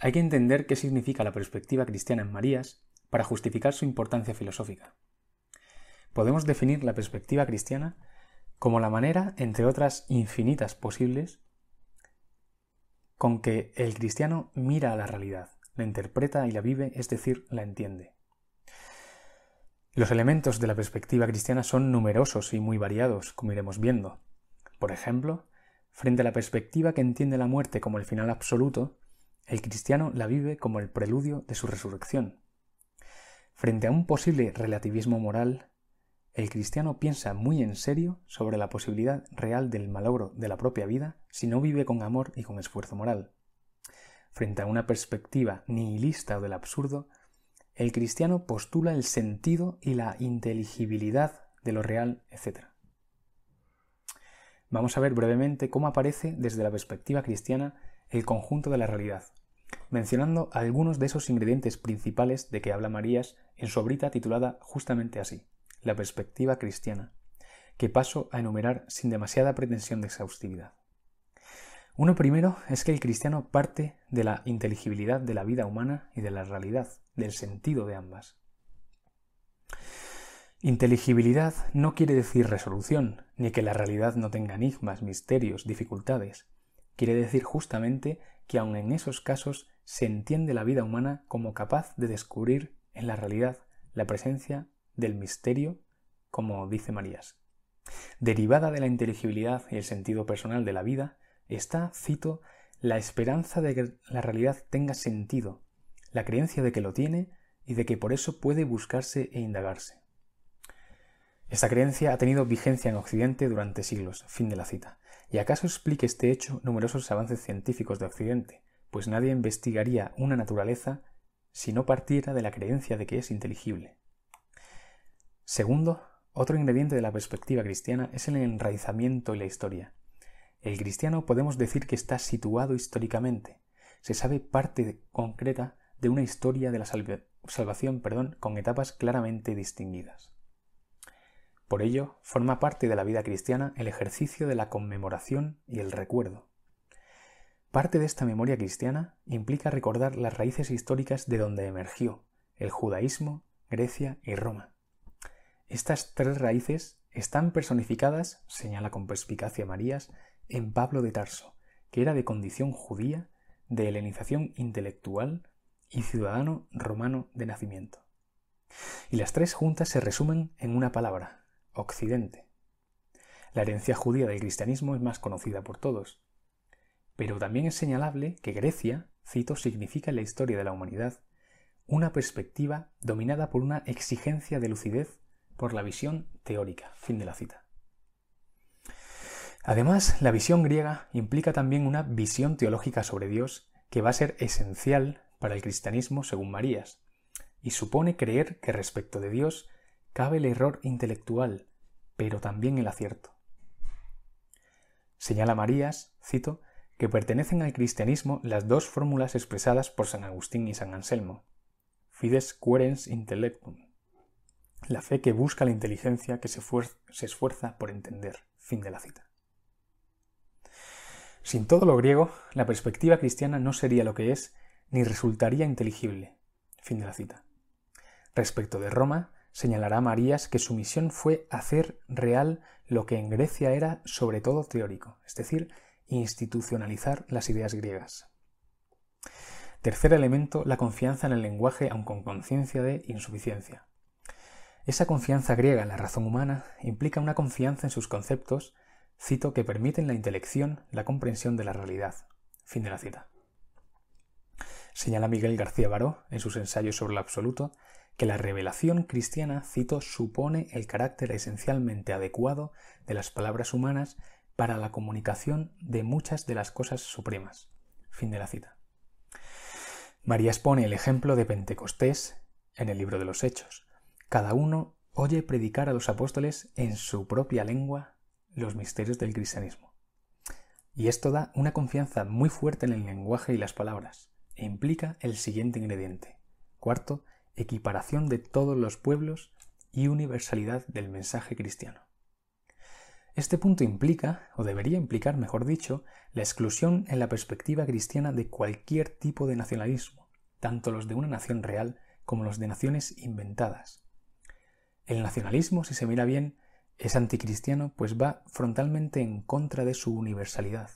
hay que entender qué significa la perspectiva cristiana en Marías para justificar su importancia filosófica. Podemos definir la perspectiva cristiana como la manera, entre otras infinitas posibles, con que el cristiano mira a la realidad, la interpreta y la vive, es decir, la entiende. Los elementos de la perspectiva cristiana son numerosos y muy variados, como iremos viendo. Por ejemplo, frente a la perspectiva que entiende la muerte como el final absoluto, el cristiano la vive como el preludio de su resurrección. Frente a un posible relativismo moral, el cristiano piensa muy en serio sobre la posibilidad real del malogro de la propia vida si no vive con amor y con esfuerzo moral. Frente a una perspectiva nihilista o del absurdo, el cristiano postula el sentido y la inteligibilidad de lo real, etc. Vamos a ver brevemente cómo aparece desde la perspectiva cristiana el conjunto de la realidad, mencionando algunos de esos ingredientes principales de que habla Marías en su obrita titulada justamente así, La perspectiva cristiana, que paso a enumerar sin demasiada pretensión de exhaustividad. Uno primero es que el cristiano parte de la inteligibilidad de la vida humana y de la realidad, del sentido de ambas. Inteligibilidad no quiere decir resolución, ni que la realidad no tenga enigmas, misterios, dificultades. Quiere decir justamente que aun en esos casos se entiende la vida humana como capaz de descubrir en la realidad la presencia del misterio, como dice Marías. Derivada de la inteligibilidad y el sentido personal de la vida, está, cito, la esperanza de que la realidad tenga sentido, la creencia de que lo tiene y de que por eso puede buscarse e indagarse. Esta creencia ha tenido vigencia en Occidente durante siglos. Fin de la cita. ¿Y acaso explique este hecho numerosos avances científicos de Occidente? Pues nadie investigaría una naturaleza si no partiera de la creencia de que es inteligible. Segundo, otro ingrediente de la perspectiva cristiana es el enraizamiento y la historia. El cristiano podemos decir que está situado históricamente. Se sabe parte concreta de una historia de la salvación perdón, con etapas claramente distinguidas. Por ello, forma parte de la vida cristiana el ejercicio de la conmemoración y el recuerdo. Parte de esta memoria cristiana implica recordar las raíces históricas de donde emergió el judaísmo, Grecia y Roma. Estas tres raíces están personificadas, señala con perspicacia Marías, en Pablo de Tarso, que era de condición judía, de helenización intelectual y ciudadano romano de nacimiento. Y las tres juntas se resumen en una palabra, Occidente. La herencia judía del cristianismo es más conocida por todos, pero también es señalable que Grecia, cito, significa en la historia de la humanidad una perspectiva dominada por una exigencia de lucidez por la visión teórica. Fin de la cita. Además, la visión griega implica también una visión teológica sobre Dios que va a ser esencial para el cristianismo según Marías, y supone creer que respecto de Dios cabe el error intelectual, pero también el acierto. Señala Marías, cito, que pertenecen al cristianismo las dos fórmulas expresadas por San Agustín y San Anselmo. Fides querens intellectum. La fe que busca la inteligencia que se, se esfuerza por entender. Fin de la cita. Sin todo lo griego, la perspectiva cristiana no sería lo que es ni resultaría inteligible. Fin de la cita. Respecto de Roma, señalará Marías que su misión fue hacer real lo que en Grecia era sobre todo teórico, es decir, institucionalizar las ideas griegas. Tercer elemento, la confianza en el lenguaje, aun con conciencia de insuficiencia. Esa confianza griega en la razón humana implica una confianza en sus conceptos, cito, que permiten la intelección, la comprensión de la realidad. Fin de la cita. Señala Miguel García Baró, en sus ensayos sobre el absoluto, que la revelación cristiana, cito, supone el carácter esencialmente adecuado de las palabras humanas para la comunicación de muchas de las cosas supremas. Fin de la cita. María expone el ejemplo de Pentecostés en el libro de los Hechos. Cada uno oye predicar a los apóstoles en su propia lengua los misterios del cristianismo. Y esto da una confianza muy fuerte en el lenguaje y las palabras e implica el siguiente ingrediente. Cuarto, equiparación de todos los pueblos y universalidad del mensaje cristiano. Este punto implica, o debería implicar, mejor dicho, la exclusión en la perspectiva cristiana de cualquier tipo de nacionalismo, tanto los de una nación real como los de naciones inventadas. El nacionalismo, si se mira bien, es anticristiano, pues va frontalmente en contra de su universalidad.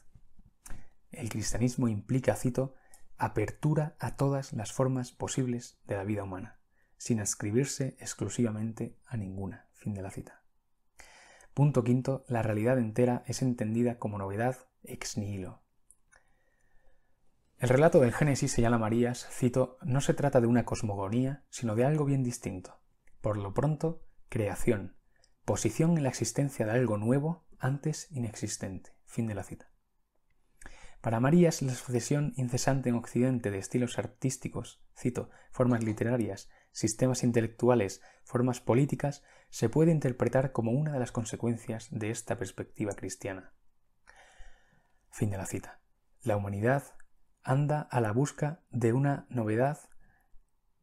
El cristianismo implica, cito, apertura a todas las formas posibles de la vida humana, sin adscribirse exclusivamente a ninguna. Fin de la cita. Punto quinto, la realidad entera es entendida como novedad ex nihilo. El relato del Génesis, señala Marías, cito, no se trata de una cosmogonía, sino de algo bien distinto. Por lo pronto, creación, posición en la existencia de algo nuevo antes inexistente. Fin de la cita. Para Marías, la sucesión incesante en Occidente de estilos artísticos, cito, formas literarias, sistemas intelectuales, formas políticas, se puede interpretar como una de las consecuencias de esta perspectiva cristiana. Fin de la cita. La humanidad anda a la busca de una novedad,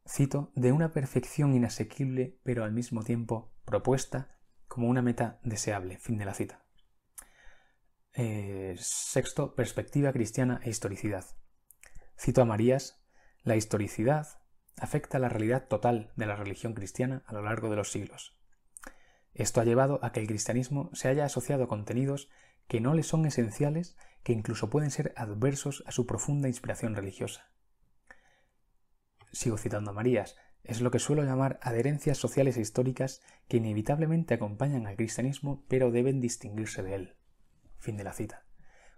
cito, de una perfección inasequible, pero al mismo tiempo propuesta como una meta deseable. Fin de la cita. Eh, sexto, perspectiva cristiana e historicidad. Cito a Marías, la historicidad afecta la realidad total de la religión cristiana a lo largo de los siglos. Esto ha llevado a que el cristianismo se haya asociado a contenidos que no le son esenciales, que incluso pueden ser adversos a su profunda inspiración religiosa. Sigo citando a Marías, es lo que suelo llamar adherencias sociales e históricas que inevitablemente acompañan al cristianismo pero deben distinguirse de él. Fin de la cita.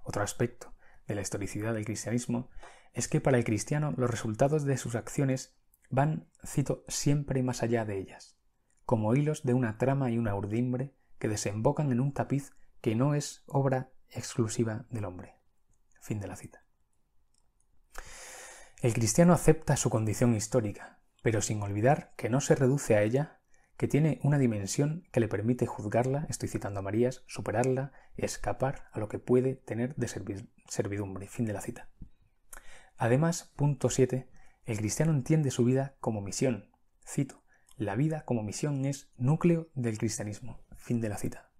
Otro aspecto de la historicidad del cristianismo es que para el cristiano los resultados de sus acciones van, cito, siempre más allá de ellas, como hilos de una trama y una urdimbre que desembocan en un tapiz que no es obra exclusiva del hombre. Fin de la cita. El cristiano acepta su condición histórica, pero sin olvidar que no se reduce a ella, que tiene una dimensión que le permite juzgarla, estoy citando a Marías, superarla escapar a lo que puede tener de servidumbre. Fin de la cita. Además, punto 7, el cristiano entiende su vida como misión. Cito, la vida como misión es núcleo del cristianismo. Fin de la cita.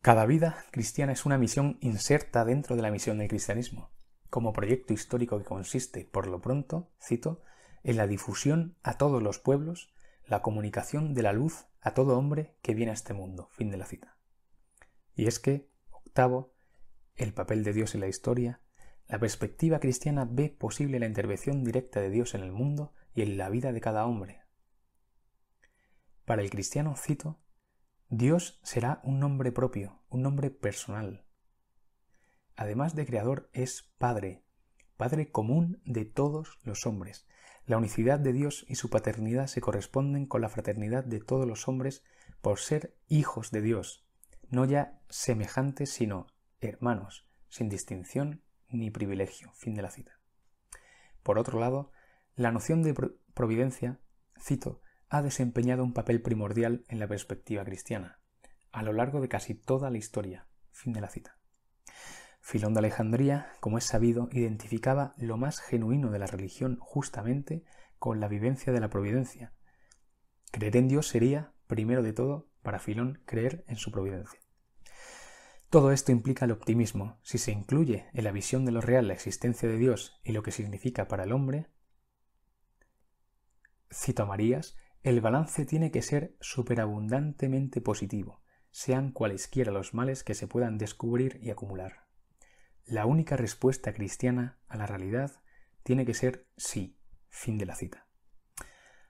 Cada vida cristiana es una misión inserta dentro de la misión del cristianismo, como proyecto histórico que consiste, por lo pronto, cito, en la difusión a todos los pueblos, la comunicación de la luz a todo hombre que viene a este mundo. Fin de la cita. Y es que, octavo, el papel de Dios en la historia, la perspectiva cristiana ve posible la intervención directa de Dios en el mundo y en la vida de cada hombre. Para el cristiano, cito, Dios será un nombre propio, un nombre personal. Además de creador, es Padre, Padre común de todos los hombres. La unicidad de Dios y su paternidad se corresponden con la fraternidad de todos los hombres por ser hijos de Dios, no ya semejantes, sino hermanos, sin distinción ni privilegio. Fin de la cita. Por otro lado, la noción de providencia, cito, ha desempeñado un papel primordial en la perspectiva cristiana, a lo largo de casi toda la historia. Fin de la cita. Filón de Alejandría, como es sabido, identificaba lo más genuino de la religión justamente con la vivencia de la providencia. Creer en Dios sería, primero de todo, para Filón, creer en su providencia. Todo esto implica el optimismo. Si se incluye en la visión de lo real la existencia de Dios y lo que significa para el hombre, cito a Marías, el balance tiene que ser superabundantemente positivo, sean cualesquiera los males que se puedan descubrir y acumular. La única respuesta cristiana a la realidad tiene que ser sí. Fin de la cita.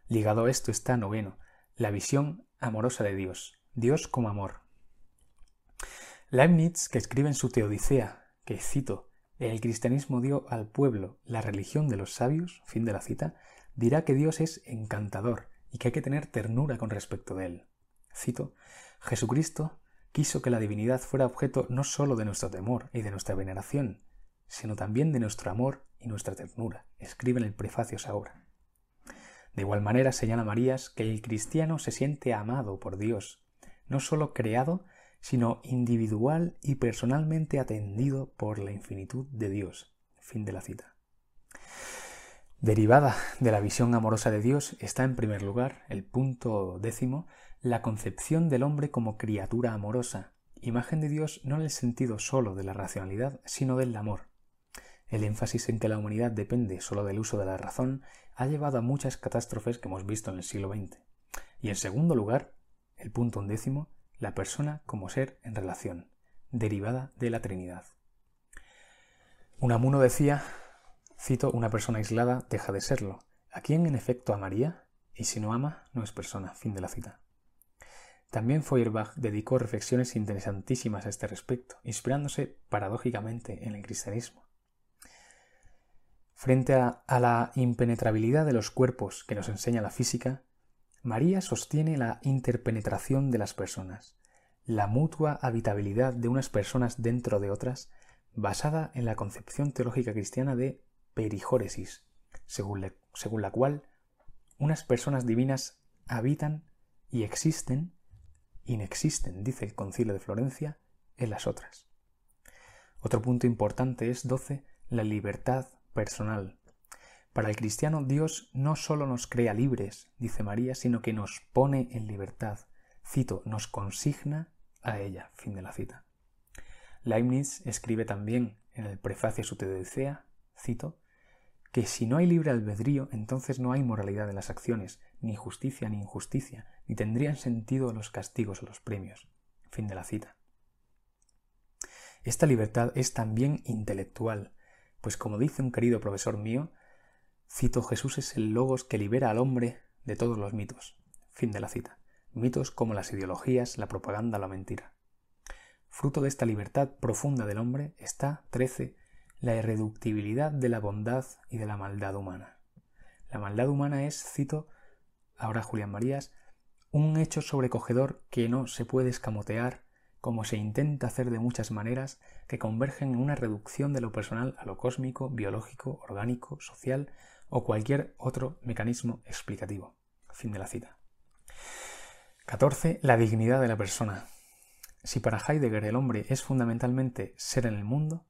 Ligado a esto está noveno, la visión amorosa de Dios, Dios como amor. Leibniz, que escribe en su Teodicea, que cito, el cristianismo dio al pueblo la religión de los sabios, fin de la cita, dirá que Dios es encantador, y que hay que tener ternura con respecto de él. Cito, Jesucristo quiso que la divinidad fuera objeto no sólo de nuestro temor y de nuestra veneración, sino también de nuestro amor y nuestra ternura, escribe en el prefacio Saura. De igual manera señala Marías que el cristiano se siente amado por Dios, no sólo creado, sino individual y personalmente atendido por la infinitud de Dios. Fin de la cita. Derivada de la visión amorosa de Dios está en primer lugar, el punto décimo, la concepción del hombre como criatura amorosa, imagen de Dios no en el sentido solo de la racionalidad, sino del amor. El énfasis en que la humanidad depende solo del uso de la razón ha llevado a muchas catástrofes que hemos visto en el siglo XX. Y en segundo lugar, el punto undécimo, la persona como ser en relación, derivada de la Trinidad. Unamuno decía Cito, una persona aislada deja de serlo. ¿A quién en efecto amaría? Y si no ama, no es persona. Fin de la cita. También Feuerbach dedicó reflexiones interesantísimas a este respecto, inspirándose paradójicamente en el cristianismo. Frente a, a, la impenetrabilidad de los cuerpos que nos enseña la física, María sostiene la interpenetración de las personas, la mutua habitabilidad de unas personas dentro de otras, basada en la concepción teológica cristiana de perijóresis, según, según la cual unas personas divinas habitan y existen, inexisten, dice el concilio de Florencia, en las otras. Otro punto importante es 12. La libertad personal. Para el cristiano Dios no solo nos crea libres, dice María, sino que nos pone en libertad. Cito, nos consigna a ella. Fin de la cita. Leibniz escribe también en el prefacio a su Teodicea, cito, que si no hay libre albedrío, entonces no hay moralidad en las acciones, ni justicia ni injusticia, ni tendrían sentido los castigos o los premios. Fin de la cita. Esta libertad es también intelectual, pues como dice un querido profesor mío, cito Jesús es el logos que libera al hombre de todos los mitos. Fin de la cita. Mitos como las ideologías, la propaganda, la mentira. Fruto de esta libertad profunda del hombre está, 13, la irreductibilidad de la bondad y de la maldad humana. La maldad humana es, cito ahora Julián Marías, un hecho sobrecogedor que no se puede escamotear como se intenta hacer de muchas maneras que convergen en una reducción de lo personal a lo cósmico, biológico, orgánico, social o cualquier otro mecanismo explicativo. Fin de la cita. 14. La dignidad de la persona. Si para Heidegger el hombre es fundamentalmente ser en el mundo,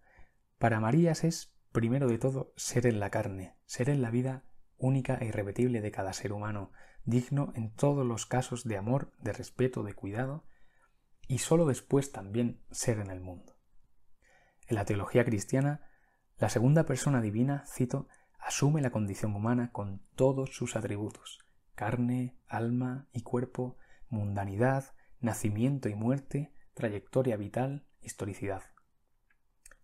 para Marías es, primero de todo, ser en la carne, ser en la vida única e irrepetible de cada ser humano, digno en todos los casos de amor, de respeto, de cuidado, y sólo después también ser en el mundo. En la teología cristiana, la segunda persona divina, cito, asume la condición humana con todos sus atributos, carne, alma y cuerpo, mundanidad, nacimiento y muerte, trayectoria vital, historicidad.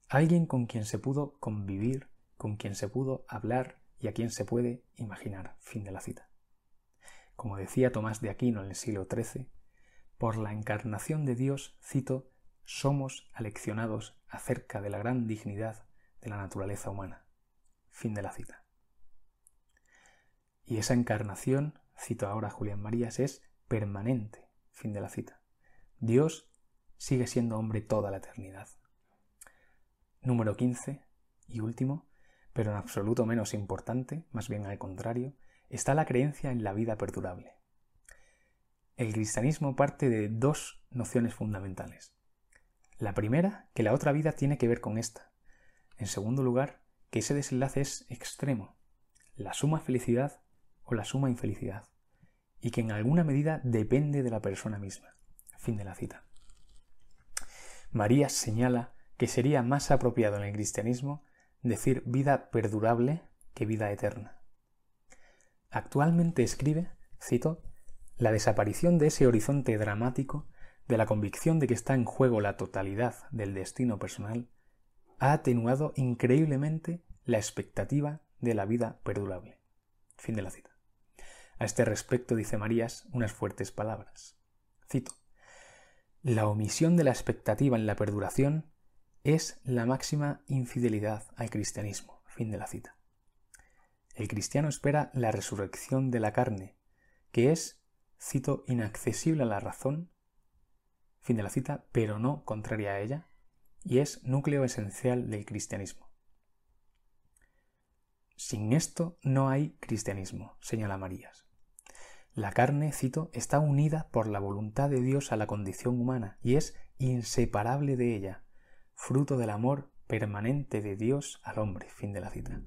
Alguien con quien se pudo convivir, con quien se pudo hablar y a quien se puede imaginar. Fin de la cita. Como decía Tomás de Aquino en el siglo XIII, por la encarnación de Dios, cito, somos aleccionados acerca de la gran dignidad de la naturaleza humana. Fin de la cita. Y esa encarnación, cito ahora a Julián Marías, es permanente. Fin de la cita. Dios sigue siendo hombre toda la eternidad. Número 15 y último, pero en absoluto menos importante, más bien al contrario, está la creencia en la vida perdurable. El cristianismo parte de dos nociones fundamentales. La primera, que la otra vida tiene que ver con esta. En segundo lugar, que ese desenlace es extremo, la suma felicidad o la suma infelicidad, y que en alguna medida depende de la persona misma. Fin de la cita. María señala que sería más apropiado en el cristianismo decir vida perdurable que vida eterna. Actualmente escribe, cito, la desaparición de ese horizonte dramático de la convicción de que está en juego la totalidad del destino personal ha atenuado increíblemente la expectativa de la vida perdurable. Fin de la cita. A este respecto dice Marías unas fuertes palabras. Cito. La omisión de la expectativa en la perduración es la máxima infidelidad al cristianismo. Fin de la cita. El cristiano espera la resurrección de la carne, que es, cito, inaccesible a la razón, fin de la cita, pero no contraria a ella, y es núcleo esencial del cristianismo. Sin esto no hay cristianismo, señala Marías. La carne, cito, está unida por la voluntad de Dios a la condición humana y es inseparable de ella, fruto del amor permanente de Dios al hombre. Fin de la cita.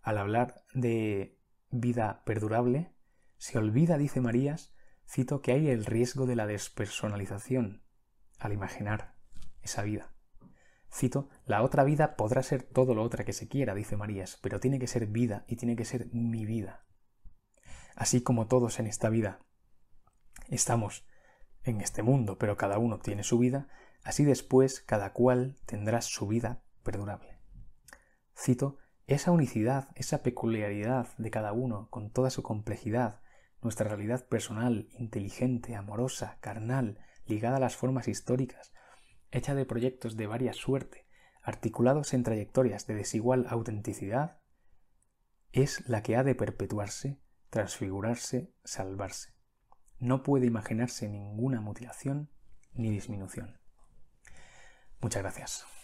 al hablar de vida perdurable, se olvida, dice Marías, cito, que hay el riesgo de la despersonalización al imaginar esa vida. Cito, la otra vida podrá ser todo lo otra que se quiera, dice Marías, pero tiene que ser vida y tiene que ser mi vida. Así como todos en esta vida estamos en este mundo, pero cada uno tiene su vida, así después cada cual tendrá su vida perdurable. Cito, esa unicidad, esa peculiaridad de cada uno, con toda su complejidad, nuestra realidad personal, inteligente, amorosa, carnal, ligada a las formas históricas, hecha de proyectos de varia suerte, articulados en trayectorias de desigual autenticidad, es la que ha de perpetuarse, transfigurarse, salvarse. No puede imaginarse ninguna mutilación ni disminución. Muchas gracias.